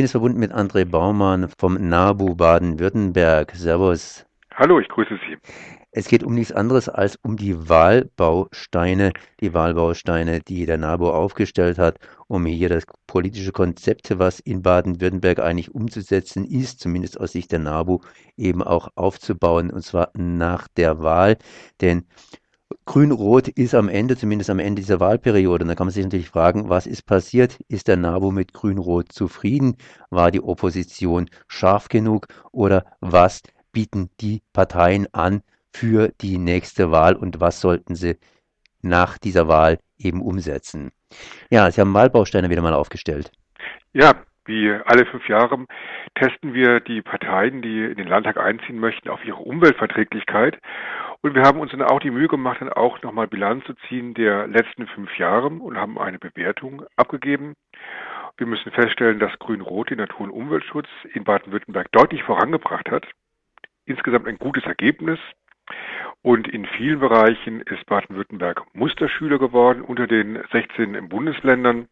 bin jetzt verbunden mit André Baumann vom NABU Baden-Württemberg. Servus. Hallo, ich grüße Sie. Es geht um nichts anderes als um die Wahlbausteine, die Wahlbausteine, die der NABU aufgestellt hat, um hier das politische Konzept, was in Baden-Württemberg eigentlich umzusetzen ist, zumindest aus Sicht der NABU, eben auch aufzubauen, und zwar nach der Wahl. Denn Grün-Rot ist am Ende, zumindest am Ende dieser Wahlperiode. Und da kann man sich natürlich fragen, was ist passiert? Ist der NABU mit Grün-Rot zufrieden? War die Opposition scharf genug? Oder was bieten die Parteien an für die nächste Wahl und was sollten sie nach dieser Wahl eben umsetzen? Ja, Sie haben Wahlbausteine wieder mal aufgestellt. Ja, wie alle fünf Jahre testen wir die Parteien, die in den Landtag einziehen möchten, auf ihre Umweltverträglichkeit. Und wir haben uns dann auch die Mühe gemacht, dann auch nochmal Bilanz zu ziehen der letzten fünf Jahre und haben eine Bewertung abgegeben. Wir müssen feststellen, dass Grün-Rot den Natur- und Umweltschutz in Baden-Württemberg deutlich vorangebracht hat. Insgesamt ein gutes Ergebnis. Und in vielen Bereichen ist Baden-Württemberg Musterschüler geworden unter den 16 Bundesländern.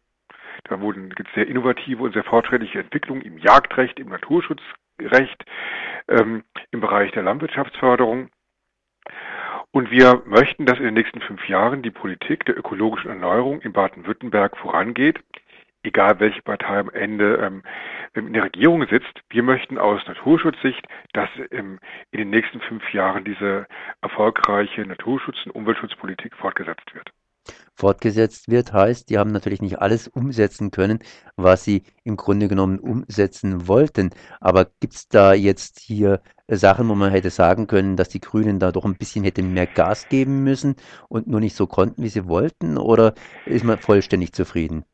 Da wurden gibt sehr innovative und sehr fortschrittliche Entwicklungen im Jagdrecht, im Naturschutzrecht, ähm, im Bereich der Landwirtschaftsförderung. Und wir möchten, dass in den nächsten fünf Jahren die Politik der ökologischen Erneuerung in Baden-Württemberg vorangeht, egal welche Partei am Ende ähm, in der Regierung sitzt. Wir möchten aus Naturschutzsicht, dass ähm, in den nächsten fünf Jahren diese erfolgreiche Naturschutz- und Umweltschutzpolitik fortgesetzt wird fortgesetzt wird, heißt, die haben natürlich nicht alles umsetzen können, was sie im Grunde genommen umsetzen wollten. Aber gibt es da jetzt hier Sachen, wo man hätte sagen können, dass die Grünen da doch ein bisschen hätten mehr Gas geben müssen und nur nicht so konnten, wie sie wollten? Oder ist man vollständig zufrieden?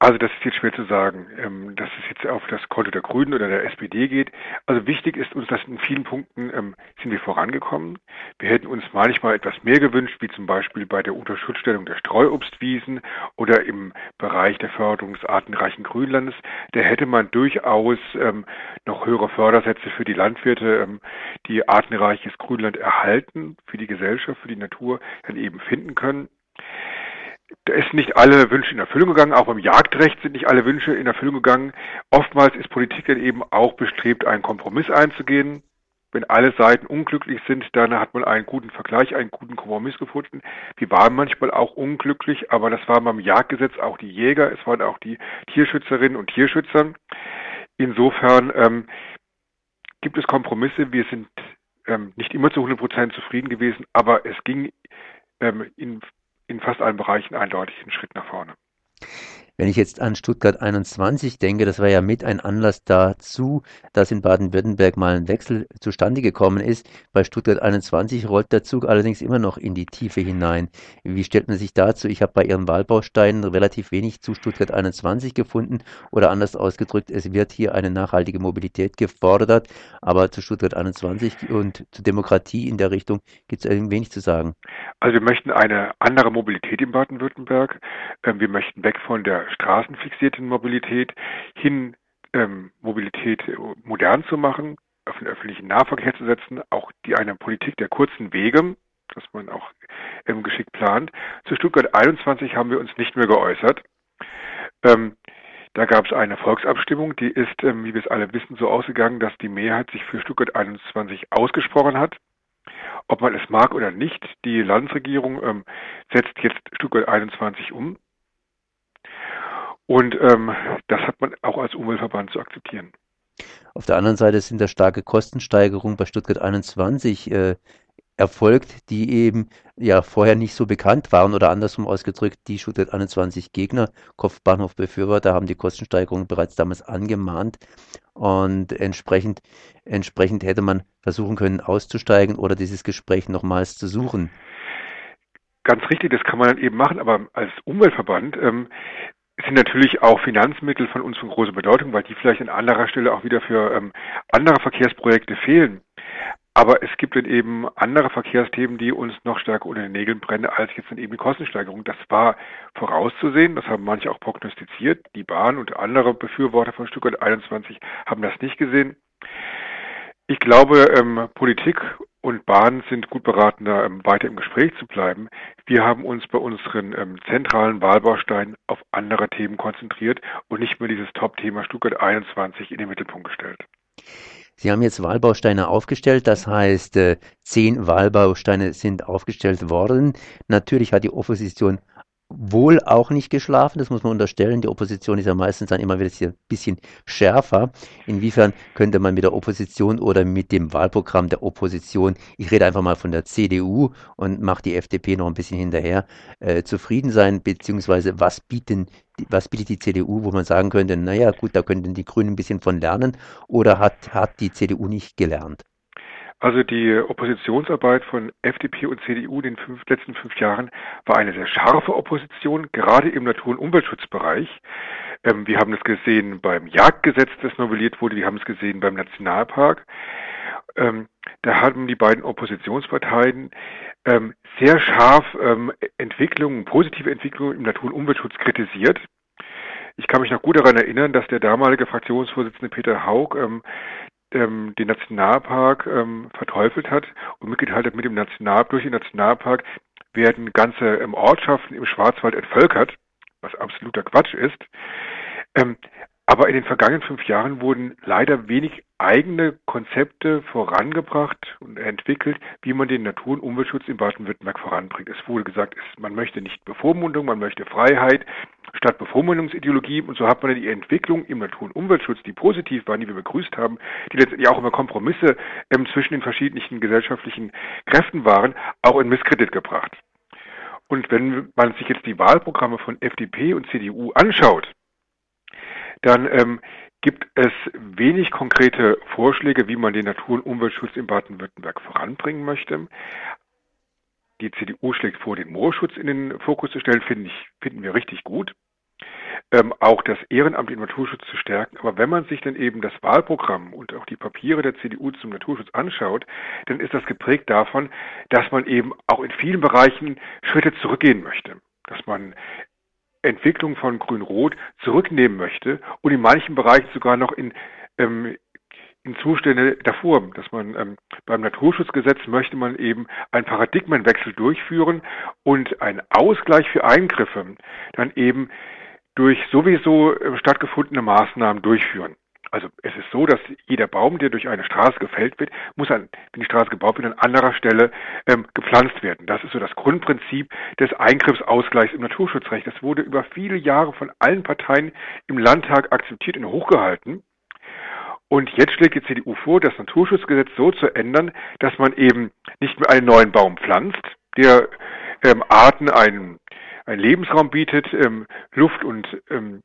Also das ist jetzt schwer zu sagen, ähm, dass es jetzt auf das Konto der Grünen oder der SPD geht. Also wichtig ist uns, dass in vielen Punkten ähm, sind wir vorangekommen. Wir hätten uns manchmal etwas mehr gewünscht, wie zum Beispiel bei der Unterschutzstellung der Streuobstwiesen oder im Bereich der Förderung des artenreichen Grünlandes. Da hätte man durchaus ähm, noch höhere Fördersätze für die Landwirte, die artenreiches Grünland erhalten, für die Gesellschaft, für die Natur dann eben finden können da ist nicht alle Wünsche in Erfüllung gegangen, auch beim Jagdrecht sind nicht alle Wünsche in Erfüllung gegangen. Oftmals ist Politik dann eben auch bestrebt, einen Kompromiss einzugehen. Wenn alle Seiten unglücklich sind, dann hat man einen guten Vergleich, einen guten Kompromiss gefunden. Wir waren manchmal auch unglücklich, aber das war beim Jagdgesetz auch die Jäger, es waren auch die Tierschützerinnen und Tierschützer. Insofern ähm, gibt es Kompromisse. Wir sind ähm, nicht immer zu 100 Prozent zufrieden gewesen, aber es ging ähm, in in fast allen Bereichen eindeutig einen Schritt nach vorne. Wenn ich jetzt an Stuttgart 21 denke, das war ja mit ein Anlass dazu, dass in Baden-Württemberg mal ein Wechsel zustande gekommen ist. Bei Stuttgart 21 rollt der Zug allerdings immer noch in die Tiefe hinein. Wie stellt man sich dazu? Ich habe bei Ihren Wahlbausteinen relativ wenig zu Stuttgart 21 gefunden oder anders ausgedrückt, es wird hier eine nachhaltige Mobilität gefordert, aber zu Stuttgart 21 und zu Demokratie in der Richtung gibt es wenig zu sagen. Also wir möchten eine andere Mobilität in Baden-Württemberg. Ähm, wir möchten weg von der straßenfixierten Mobilität hin ähm, Mobilität äh, modern zu machen, auf den öffentlichen Nahverkehr zu setzen, auch die eine Politik der kurzen Wege, dass man auch ähm, geschickt plant. Zu Stuttgart 21 haben wir uns nicht mehr geäußert. Ähm, da gab es eine Volksabstimmung, die ist, ähm, wie wir es alle wissen, so ausgegangen, dass die Mehrheit sich für Stuttgart 21 ausgesprochen hat. Ob man es mag oder nicht, die Landesregierung ähm, setzt jetzt Stuttgart 21 um. Und ähm, das hat man auch als Umweltverband zu akzeptieren. Auf der anderen Seite sind da starke Kostensteigerungen bei Stuttgart 21 äh, erfolgt, die eben ja vorher nicht so bekannt waren oder andersrum ausgedrückt, die Stuttgart 21 Gegner, Kopfbahnhof Befürworter haben die Kostensteigerung bereits damals angemahnt und entsprechend, entsprechend hätte man versuchen können auszusteigen oder dieses Gespräch nochmals zu suchen. Ganz richtig, das kann man dann eben machen, aber als Umweltverband ähm, sind natürlich auch Finanzmittel von uns von großer Bedeutung, weil die vielleicht an anderer Stelle auch wieder für ähm, andere Verkehrsprojekte fehlen. Aber es gibt dann eben andere Verkehrsthemen, die uns noch stärker unter den Nägeln brennen, als jetzt dann eben die Kostensteigerung. Das war vorauszusehen, das haben manche auch prognostiziert. Die Bahn und andere Befürworter von Stuttgart 21 haben das nicht gesehen. Ich glaube, ähm, Politik und Bahnen sind gut beraten, da ähm, weiter im Gespräch zu bleiben. Wir haben uns bei unseren ähm, zentralen Wahlbausteinen auf andere Themen konzentriert und nicht mehr dieses Top-Thema Stuttgart 21 in den Mittelpunkt gestellt. Sie haben jetzt Wahlbausteine aufgestellt, das heißt, äh, zehn Wahlbausteine sind aufgestellt worden. Natürlich hat die Opposition wohl auch nicht geschlafen, das muss man unterstellen. Die Opposition ist ja meistens dann immer wieder ein bisschen schärfer. Inwiefern könnte man mit der Opposition oder mit dem Wahlprogramm der Opposition, ich rede einfach mal von der CDU und mache die FDP noch ein bisschen hinterher, äh, zufrieden sein, beziehungsweise was bieten was bietet die CDU, wo man sagen könnte, naja gut, da könnten die Grünen ein bisschen von lernen oder hat, hat die CDU nicht gelernt? Also die Oppositionsarbeit von FDP und CDU in den fünf, letzten fünf Jahren war eine sehr scharfe Opposition, gerade im Natur- und Umweltschutzbereich. Ähm, wir haben es gesehen beim Jagdgesetz, das novelliert wurde, wir haben es gesehen beim Nationalpark. Ähm, da haben die beiden Oppositionsparteien ähm, sehr scharf ähm, Entwicklungen, positive Entwicklungen im Natur- und Umweltschutz kritisiert. Ich kann mich noch gut daran erinnern, dass der damalige Fraktionsvorsitzende Peter Haug ähm, ähm, den Nationalpark ähm, verteufelt hat und mitgeteilt hat, mit dem Nationalpark, durch den Nationalpark werden ganze ähm, Ortschaften im Schwarzwald entvölkert, was absoluter Quatsch ist. Ähm, aber in den vergangenen fünf Jahren wurden leider wenig eigene Konzepte vorangebracht und entwickelt, wie man den Natur- und Umweltschutz in Baden-Württemberg voranbringt. Es wurde gesagt, man möchte nicht Bevormundung, man möchte Freiheit statt Bevormundungsideologie. Und so hat man die Entwicklung im Natur- und Umweltschutz, die positiv waren, die wir begrüßt haben, die letztendlich auch immer Kompromisse ähm, zwischen den verschiedenen gesellschaftlichen Kräften waren, auch in Misskredit gebracht. Und wenn man sich jetzt die Wahlprogramme von FDP und CDU anschaut, dann ähm, gibt es wenig konkrete Vorschläge, wie man den Natur- und Umweltschutz in Baden-Württemberg voranbringen möchte. Die CDU schlägt vor, den Moorschutz in den Fokus zu stellen, finden, ich, finden wir richtig gut. Ähm, auch das Ehrenamt im Naturschutz zu stärken. Aber wenn man sich dann eben das Wahlprogramm und auch die Papiere der CDU zum Naturschutz anschaut, dann ist das geprägt davon, dass man eben auch in vielen Bereichen Schritte zurückgehen möchte. Dass man Entwicklung von Grün-Rot zurücknehmen möchte und in manchen Bereichen sogar noch in, ähm, in Zustände davor, dass man ähm, beim Naturschutzgesetz möchte man eben einen Paradigmenwechsel durchführen und einen Ausgleich für Eingriffe dann eben durch sowieso äh, stattgefundene Maßnahmen durchführen. Also es ist so, dass jeder Baum, der durch eine Straße gefällt wird, muss an, wenn die Straße gebaut wird, an anderer Stelle ähm, gepflanzt werden. Das ist so das Grundprinzip des Eingriffsausgleichs im Naturschutzrecht. Das wurde über viele Jahre von allen Parteien im Landtag akzeptiert und hochgehalten. Und jetzt schlägt die CDU vor, das Naturschutzgesetz so zu ändern, dass man eben nicht mehr einen neuen Baum pflanzt, der ähm, Arten einen, einen Lebensraum bietet, ähm, Luft und ähm,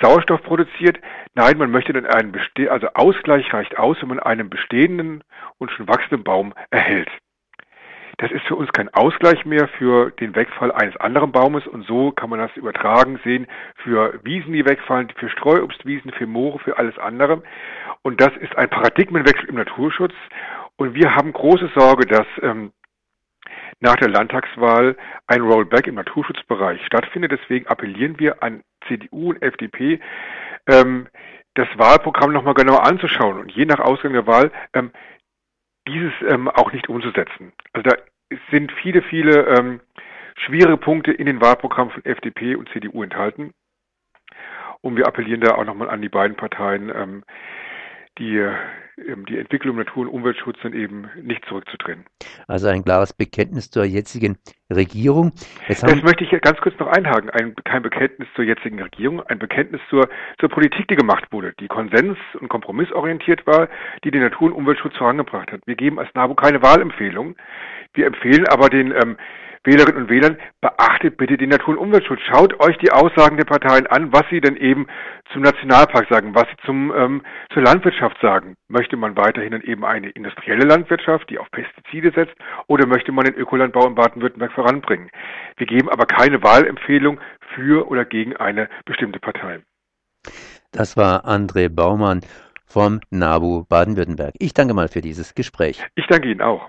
Sauerstoff produziert. Nein, man möchte dann einen Beste also Ausgleich reicht aus, wenn man einen bestehenden und schon wachsenden Baum erhält. Das ist für uns kein Ausgleich mehr für den Wegfall eines anderen Baumes und so kann man das übertragen sehen für Wiesen, die wegfallen, für Streuobstwiesen, für Moore, für alles andere. Und das ist ein Paradigmenwechsel im Naturschutz und wir haben große Sorge, dass ähm, nach der Landtagswahl ein Rollback im Naturschutzbereich stattfindet. Deswegen appellieren wir an CDU und FDP, ähm, das Wahlprogramm nochmal genauer anzuschauen und je nach Ausgang der Wahl ähm, dieses ähm, auch nicht umzusetzen. Also da sind viele, viele ähm, schwierige Punkte in den Wahlprogrammen von FDP und CDU enthalten. Und wir appellieren da auch nochmal an die beiden Parteien, ähm, die, ähm, die Entwicklung Natur- und Umweltschutz dann eben nicht zurückzudrehen. Also ein klares Bekenntnis zur jetzigen Regierung. Jetzt das möchte ich ganz kurz noch einhaken. Ein, kein Bekenntnis zur jetzigen Regierung, ein Bekenntnis zur, zur Politik, die gemacht wurde, die konsens- und kompromissorientiert war, die den Natur- und Umweltschutz vorangebracht hat. Wir geben als NABU keine Wahlempfehlung. Wir empfehlen aber den ähm, Wählerinnen und Wählern, beachtet bitte den Natur- und Umweltschutz. Schaut euch die Aussagen der Parteien an, was sie denn eben zum Nationalpark sagen, was sie zum, ähm, zur Landwirtschaft sagen. Möchte man weiterhin dann eben eine industrielle Landwirtschaft, die auf Pestizide setzt, oder möchte man den Ökolandbau in Baden-Württemberg voranbringen? Wir geben aber keine Wahlempfehlung für oder gegen eine bestimmte Partei. Das war André Baumann vom NABU Baden-Württemberg. Ich danke mal für dieses Gespräch. Ich danke Ihnen auch.